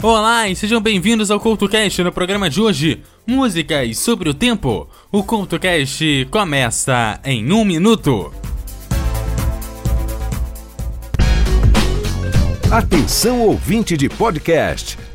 Olá e sejam bem-vindos ao CoutoCast no programa de hoje, Músicas sobre o Tempo. O CoutoCast começa em um minuto. Atenção ouvinte de podcast,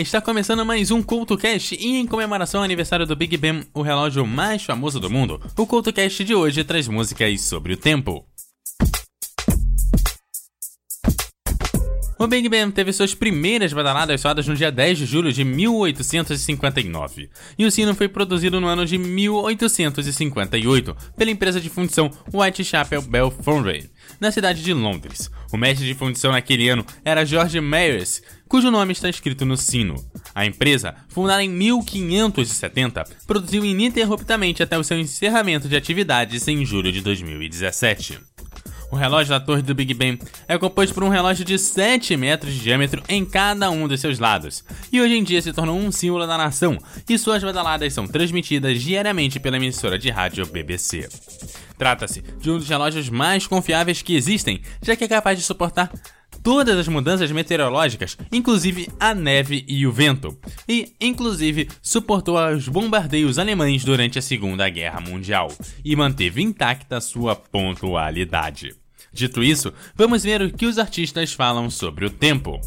Está começando mais um CultoCast e em comemoração ao aniversário do Big Ben, o relógio mais famoso do mundo, o CultoCast de hoje traz músicas sobre o tempo. O Big Ben teve suas primeiras badaladas soadas no dia 10 de julho de 1859, e o sino foi produzido no ano de 1858 pela empresa de fundição Whitechapel Bell Foundry, na cidade de Londres. O mestre de fundição naquele ano era George Myers, cujo nome está escrito no sino. A empresa, fundada em 1570, produziu ininterruptamente até o seu encerramento de atividades em julho de 2017. O relógio da torre do Big Ben é composto por um relógio de 7 metros de diâmetro em cada um dos seus lados, e hoje em dia se tornou um símbolo da nação, e suas badaladas são transmitidas diariamente pela emissora de rádio BBC. Trata-se de um dos relógios mais confiáveis que existem, já que é capaz de suportar todas as mudanças meteorológicas, inclusive a neve e o vento, e, inclusive, suportou os bombardeios alemães durante a Segunda Guerra Mundial e manteve intacta sua pontualidade. Dito isso, vamos ver o que os artistas falam sobre o tempo.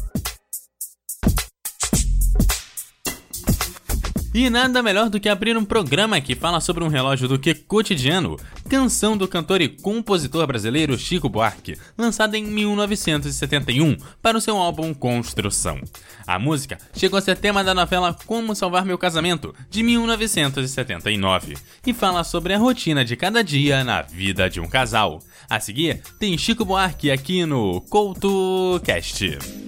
E nada melhor do que abrir um programa que fala sobre um relógio do que cotidiano, canção do cantor e compositor brasileiro Chico Buarque, lançada em 1971 para o seu álbum Construção. A música chegou a ser tema da novela Como Salvar Meu Casamento, de 1979, e fala sobre a rotina de cada dia na vida de um casal. A seguir, tem Chico Buarque aqui no CoutoCast.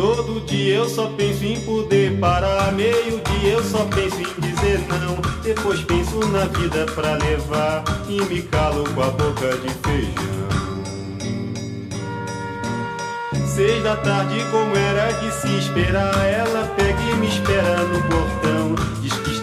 Todo dia eu só penso em poder parar. Meio dia eu só penso em dizer não. Depois penso na vida pra levar. E me calo com a boca de feijão. Seis da tarde, como era de se esperar. Ela pega e me espera no portão. Diz que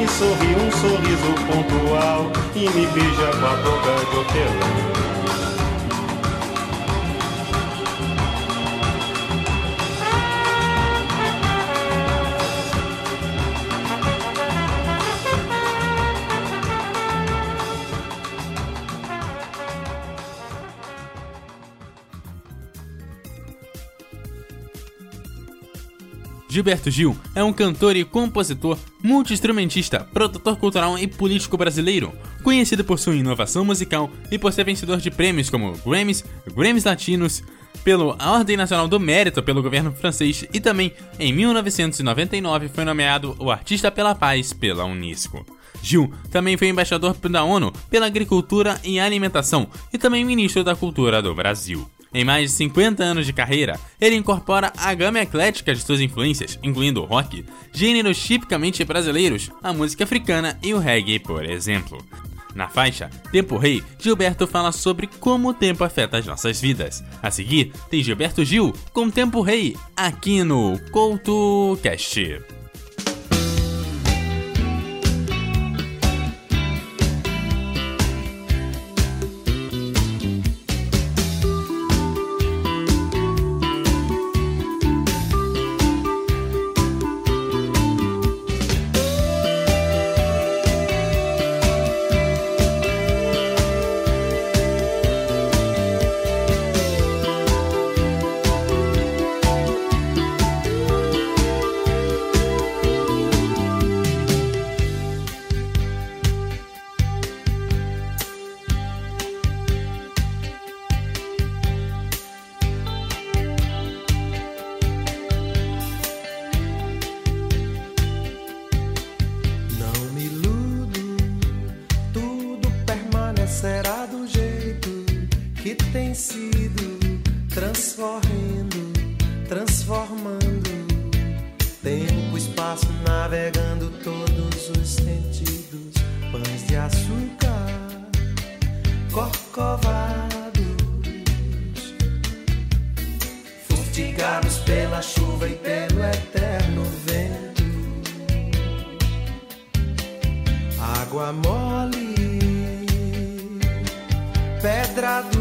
Me sorri um sorriso pontual E me beija com a boca de hortelã Gilberto Gil é um cantor e compositor, multi-instrumentista, produtor cultural e político brasileiro, conhecido por sua inovação musical e por ser vencedor de prêmios como Grammys, Grammys Latinos, pela Ordem Nacional do Mérito pelo governo francês e também, em 1999, foi nomeado o Artista pela Paz pela Unesco. Gil também foi embaixador da ONU pela Agricultura e Alimentação e também ministro da Cultura do Brasil. Em mais de 50 anos de carreira, ele incorpora a gama eclética de suas influências, incluindo o rock, gêneros tipicamente brasileiros, a música africana e o reggae, por exemplo. Na faixa Tempo Rei, Gilberto fala sobre como o tempo afeta as nossas vidas. A seguir, tem Gilberto Gil com Tempo Rei, aqui no CoutoCast. fustigados pela chuva e pelo eterno vento. Água mole, pedra do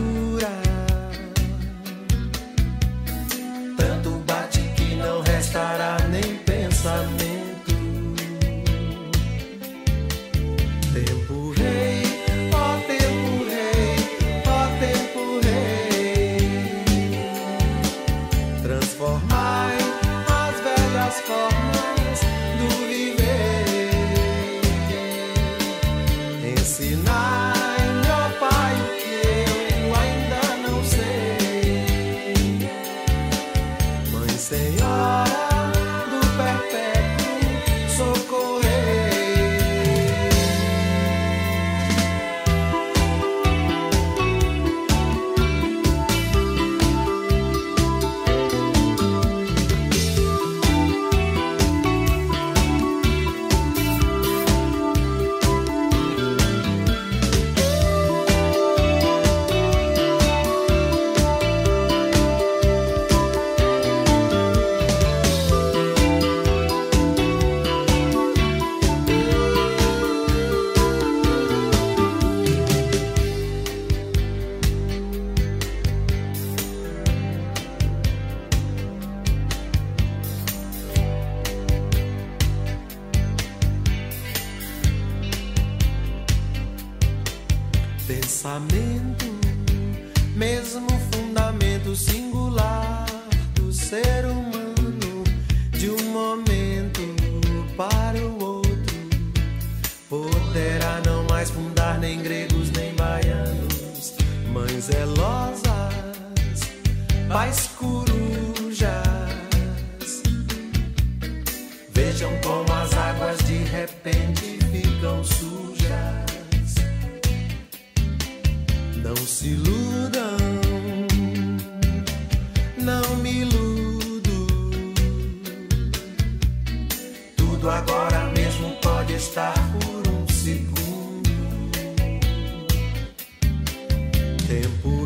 pensamento, mesmo fundamento singular do ser humano, de um momento para o outro, poderá não mais fundar nem gregos nem baianos, mãe mães zelosas, pais corujas. Vejam como as águas de repente ficam sujas. Se iludam, não me iludo. Tudo agora mesmo pode estar por um segundo. Tempo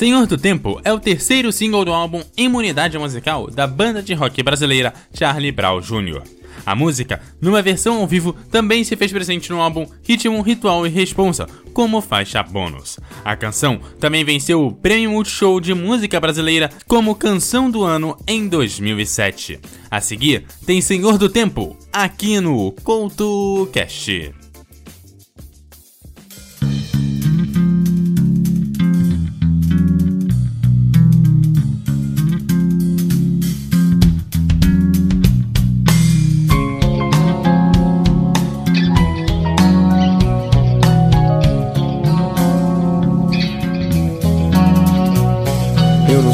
Senhor do Tempo é o terceiro single do álbum Imunidade Musical da banda de rock brasileira Charlie Brown Jr. A música, numa versão ao vivo, também se fez presente no álbum Ritmo, Ritual e Responsa, como faixa bônus. A canção também venceu o Prêmio Multishow de Música Brasileira como Canção do Ano em 2007. A seguir, tem Senhor do Tempo, aqui no CoutoCast.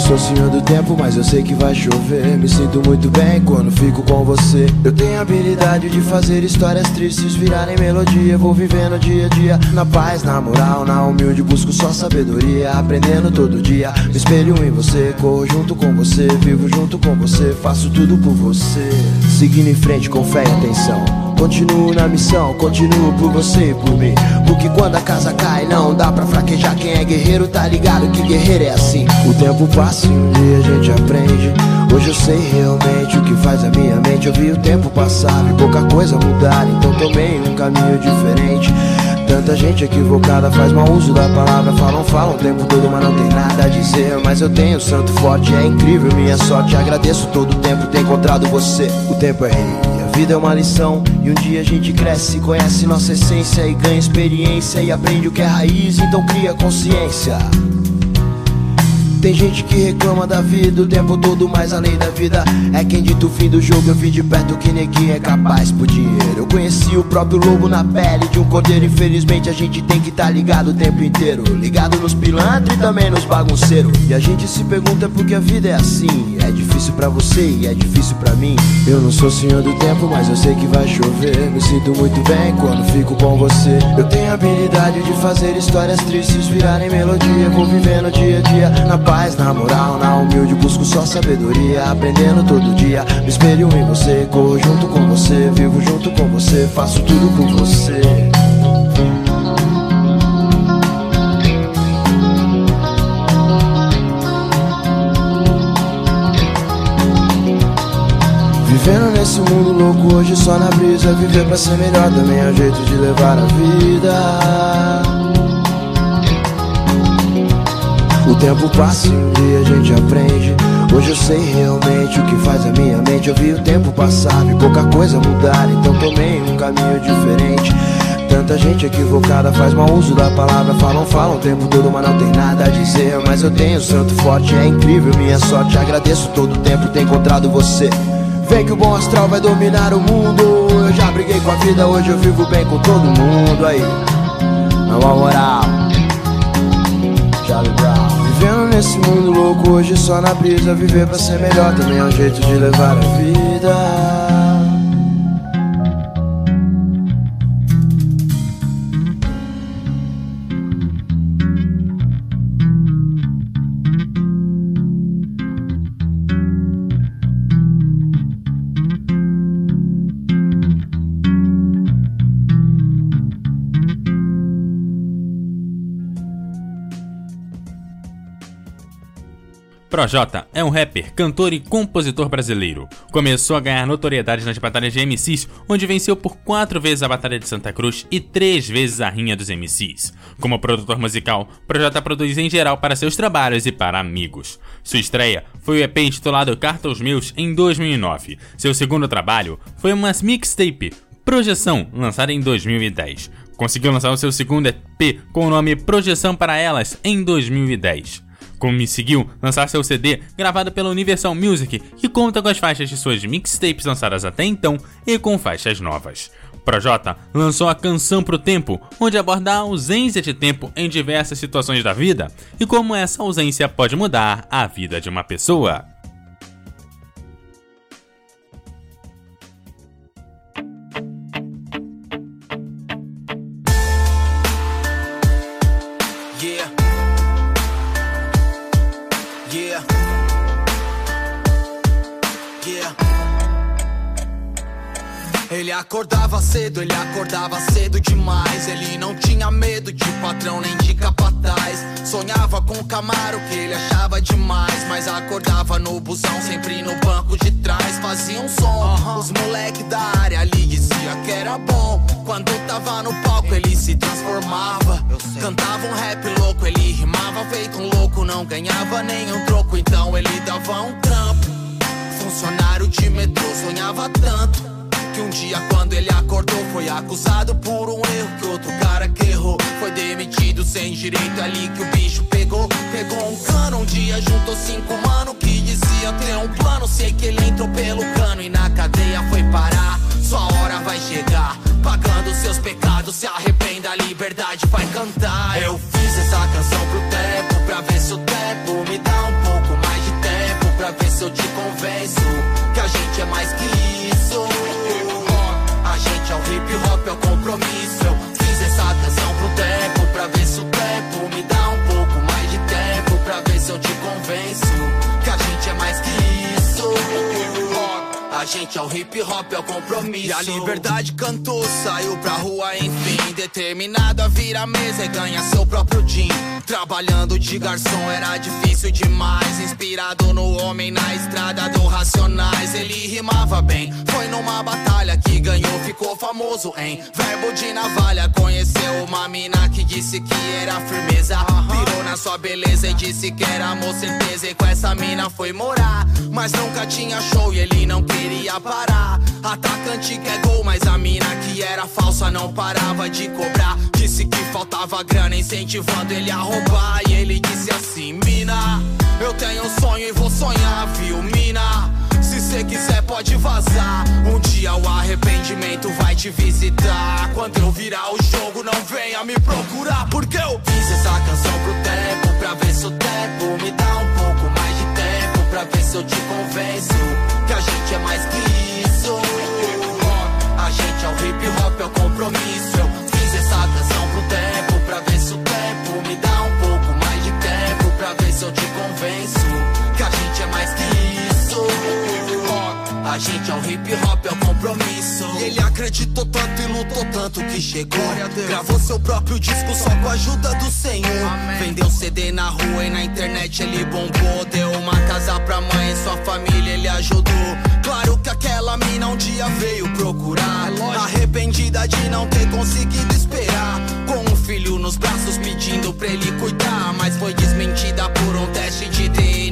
Sou senhor do tempo, mas eu sei que vai chover. Me sinto muito bem quando fico com você. Eu tenho a habilidade de fazer histórias tristes virarem melodia. Vou vivendo dia a dia, na paz, na moral, na humilde. Busco só sabedoria, aprendendo todo dia. Me espelho em você, corro junto com você. Vivo junto com você, faço tudo por você. Seguindo em frente com fé e atenção. Continuo na missão, continuo por você e por mim. Porque quando a casa cai, não dá pra fraquejar. Quem é guerreiro tá ligado que guerreiro é assim. O tempo passa e um dia a gente aprende. Hoje eu sei realmente o que faz a minha mente. Eu vi o tempo passar e pouca coisa mudar. Então tomei um caminho diferente. Tanta gente equivocada faz mau uso da palavra. Falam, falam o tempo todo, mas não tem nada a dizer. Mas eu tenho santo forte, é incrível minha sorte. Agradeço todo o tempo ter encontrado você. O tempo é rei. Vida é uma lição e um dia a gente cresce, conhece nossa essência e ganha experiência e aprende o que é raiz, então cria consciência. Tem gente que reclama da vida o tempo todo, mas a lei da vida é quem dita o fim do jogo. Eu vi de perto que neguinho é capaz por dinheiro. Eu conheci o próprio lobo na pele de um cordeiro. Infelizmente a gente tem que tá ligado o tempo inteiro. Ligado nos pilantras e também nos bagunceiros. E a gente se pergunta por que a vida é assim. É difícil pra você e é difícil pra mim. Eu não sou senhor do tempo, mas eu sei que vai chover. Me sinto muito bem quando fico com você. Eu tenho a habilidade de fazer histórias tristes virarem melodia. Vou vivendo dia a dia na paz, na moral, na humilde. Busco só sabedoria, aprendendo todo dia. Me espelho em você, corro junto com você. Vivo junto com você, faço tudo por você. Vivendo nesse mundo louco hoje só na brisa Viver pra ser melhor também é um jeito de levar a vida tempo passa e a gente aprende Hoje eu sei realmente o que faz a minha mente Eu vi o tempo passar, vi pouca coisa mudar Então tomei um caminho diferente Tanta gente equivocada faz mau uso da palavra. Falam, falam o tempo todo, mas não tem nada a dizer. Mas eu tenho santo forte, é incrível minha sorte. Agradeço todo o tempo ter encontrado você. Vem que o bom astral vai dominar o mundo. Eu já briguei com a vida, hoje eu vivo bem com todo mundo. Aí, na moral, Charlie Brown. Nesse mundo louco, hoje só na brisa. Viver pra ser melhor também é um jeito de levar a vida. Projota é um rapper, cantor e compositor brasileiro. Começou a ganhar notoriedade nas batalhas de MCs, onde venceu por quatro vezes a Batalha de Santa Cruz e três vezes a Rinha dos MCs. Como produtor musical, Projota produz em geral para seus trabalhos e para amigos. Sua estreia foi o EP intitulado Carta aos Meus em 2009. Seu segundo trabalho foi uma mixtape, Projeção, lançada em 2010. Conseguiu lançar o seu segundo EP com o nome Projeção para Elas em 2010 conseguiu lançar seu CD gravado pela Universal Music, que conta com as faixas de suas mixtapes lançadas até então e com faixas novas. Projota lançou a Canção pro Tempo, onde aborda a ausência de tempo em diversas situações da vida e como essa ausência pode mudar a vida de uma pessoa. Ele acordava cedo, ele acordava cedo demais. Ele não tinha medo de patrão nem de capataz. Sonhava com o Camaro que ele achava demais. Mas acordava no busão, sempre no banco de trás. Fazia um som, os moleque da área ali dizia que era bom. Quando tava no palco, ele se transformava. Cantava um rap louco, ele rimava feito um louco. Não ganhava nenhum troco, então ele dava um trampo. Funcionário de metrô, sonhava tanto que um dia quando ele acordou foi acusado por um erro que outro cara que errou. Foi demitido sem direito ali que o bicho pegou. Pegou um cano um dia juntou cinco mano que dizia ter um plano sei que ele entrou pelo cano e na cadeia foi parar. Sua hora vai chegar. Pagando seus pecados se arrependa a liberdade vai cantar. Eu fiz essa canção pro tempo pra ver se o tempo me dá um pouco mais de tempo pra ver se eu te gente é o hip hop, é o compromisso. E a liberdade cantou, saiu pra rua, enfim. Determinado a vir à mesa e ganhar seu próprio din. Trabalhando de garçom era difícil demais. Inspirado no homem na estrada do Racionais. Ele rimava bem, foi numa batalha que ganhou, ficou famoso em verbo de navalha. Conheceu uma mina que disse que era firmeza. Pirou na sua beleza e disse que era amor, certeza. E com essa mina foi morar. Mas nunca tinha show e ele não queria parar. Atacante quer gol, mas a mina que era falsa não parava de cobrar. Disse que faltava grana, incentivando ele a roubar. E ele disse assim: Mina, eu tenho um sonho e vou sonhar, viu, mina? Se cê quiser, pode vazar. Um dia o arrependimento vai te visitar. Quando eu virar o jogo, não venha me procurar. Porque eu fiz essa canção pro tempo, pra ver se o tempo me dá um pouco mais. Pra ver se eu te convenço que a gente é mais que isso. A gente é o hip hop, é o compromisso. Eu fiz essa canção pro tempo, pra ver se o tempo me dá um pouco mais de tempo. Pra ver se eu te convenço que a gente é mais que isso. A gente é o hip hop, é o compromisso. E ele acreditou tanto e lutou tanto que chegou. Gravou seu próprio disco só com a ajuda do Senhor. Vendeu CD na rua e na internet ele bombou. Deu uma casa pra mãe e sua família ele ajudou. Claro que aquela mina um dia veio procurar. Arrependida de não ter conseguido esperar. Com um filho nos braços pedindo pra ele cuidar. Mas foi desmentida por um teste de DNA.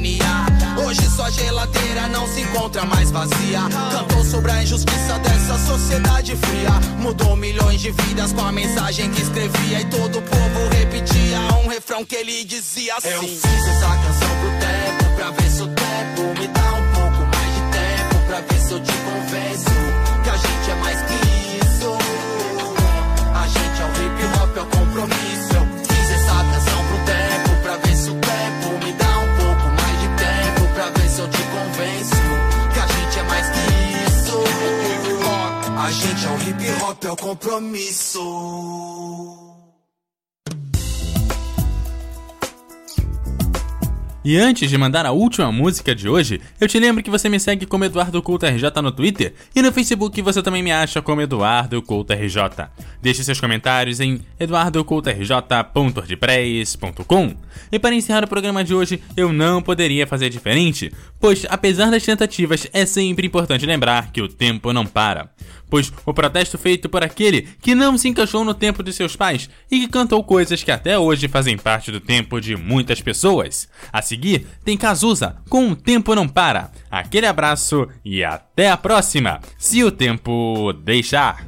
Hoje sua geladeira não se encontra mais vazia. Cantou sobre a injustiça dessa sociedade fria. Mudou milhões de vidas com a mensagem que escrevia. E todo o povo repetia um refrão que ele dizia assim: Eu fiz essa canção pro tempo, pra ver se o tempo me dá um pouco mais de tempo. Pra ver se eu te convenço que a gente é mais que compromisso. E antes de mandar a última música de hoje, eu te lembro que você me segue como Eduardo Couto RJ no Twitter e no Facebook você também me acha como Eduardo Couto RJ. Deixe seus comentários em eduardocoutorj.wordpress.com. E para encerrar o programa de hoje, eu não poderia fazer diferente, pois apesar das tentativas, é sempre importante lembrar que o tempo não para pois o protesto feito por aquele que não se encaixou no tempo de seus pais e que cantou coisas que até hoje fazem parte do tempo de muitas pessoas. A seguir, tem Cazuza com O Tempo Não Para. Aquele abraço e até a próxima, se o tempo deixar.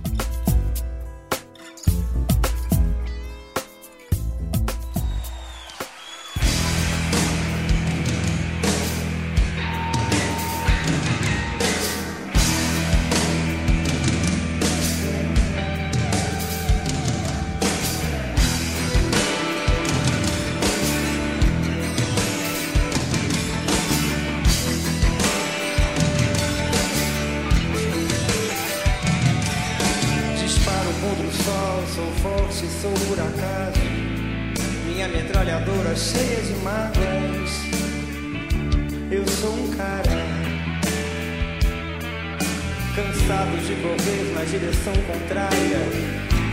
Cansado de correr na direção contrária,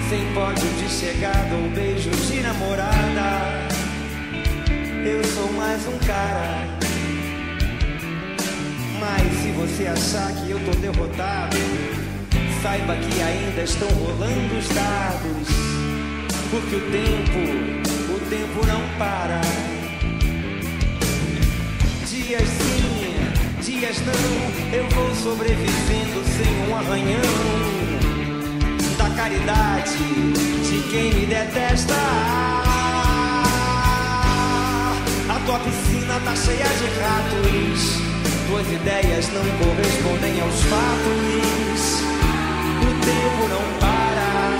sem pódio de chegada ou beijo de namorada. Eu sou mais um cara. Mas se você achar que eu tô derrotado, saiba que ainda estão rolando os dados, porque o tempo tempo não para. Dias sim, dias não, eu vou sobrevivendo sem um arranhão. Da caridade de quem me detesta. A tua piscina tá cheia de ratos. Tuas ideias não correspondem aos fatos. O tempo não para.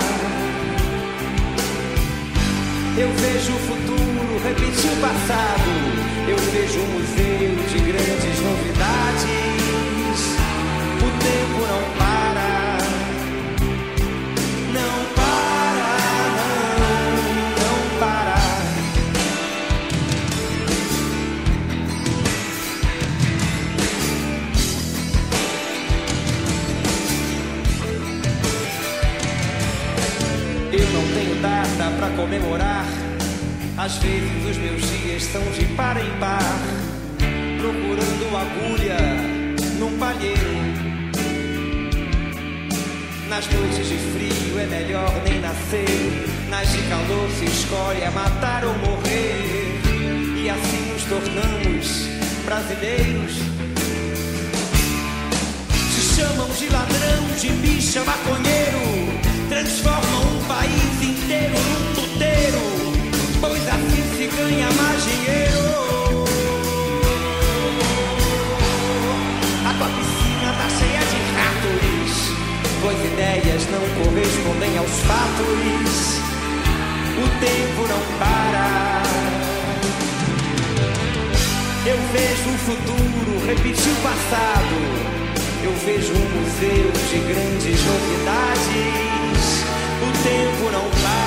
Eu vejo o futuro repetir o passado. Eu vejo um museu de grandes novidades. O tempo não para. Não para, não, não para. Eu não tenho data pra comemorar. Às vezes os meus dias são de par em par, procurando agulha num palheiro. Nas noites de frio é melhor nem nascer, nas de calor se escolhe a matar ou morrer. E assim nos tornamos brasileiros. Se chamam de ladrão, de bicha, maconheiro, transformam um país inteiro num puteiro pois assim se ganha mais dinheiro. A tua piscina tá cheia de ratos, tuas ideias não correspondem aos fatos. O tempo não para. Eu vejo o futuro repetir o passado. Eu vejo um museu de grandes novidades. O tempo não para.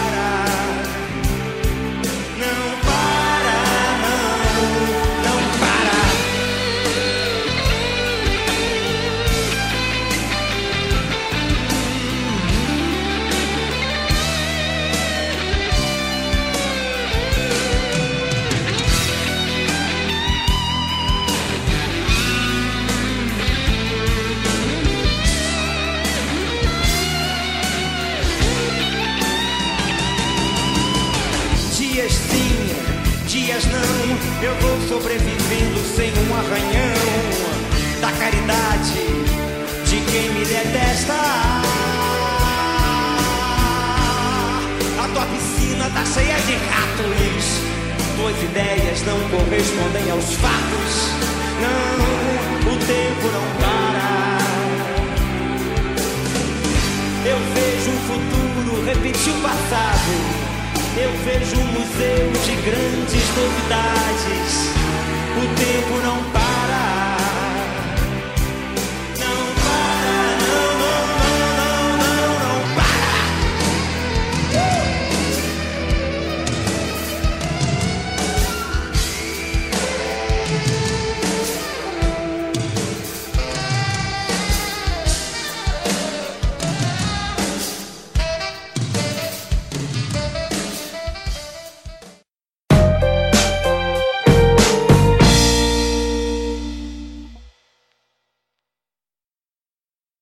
eu vejo um museu de grandes novidades. O tempo não passa.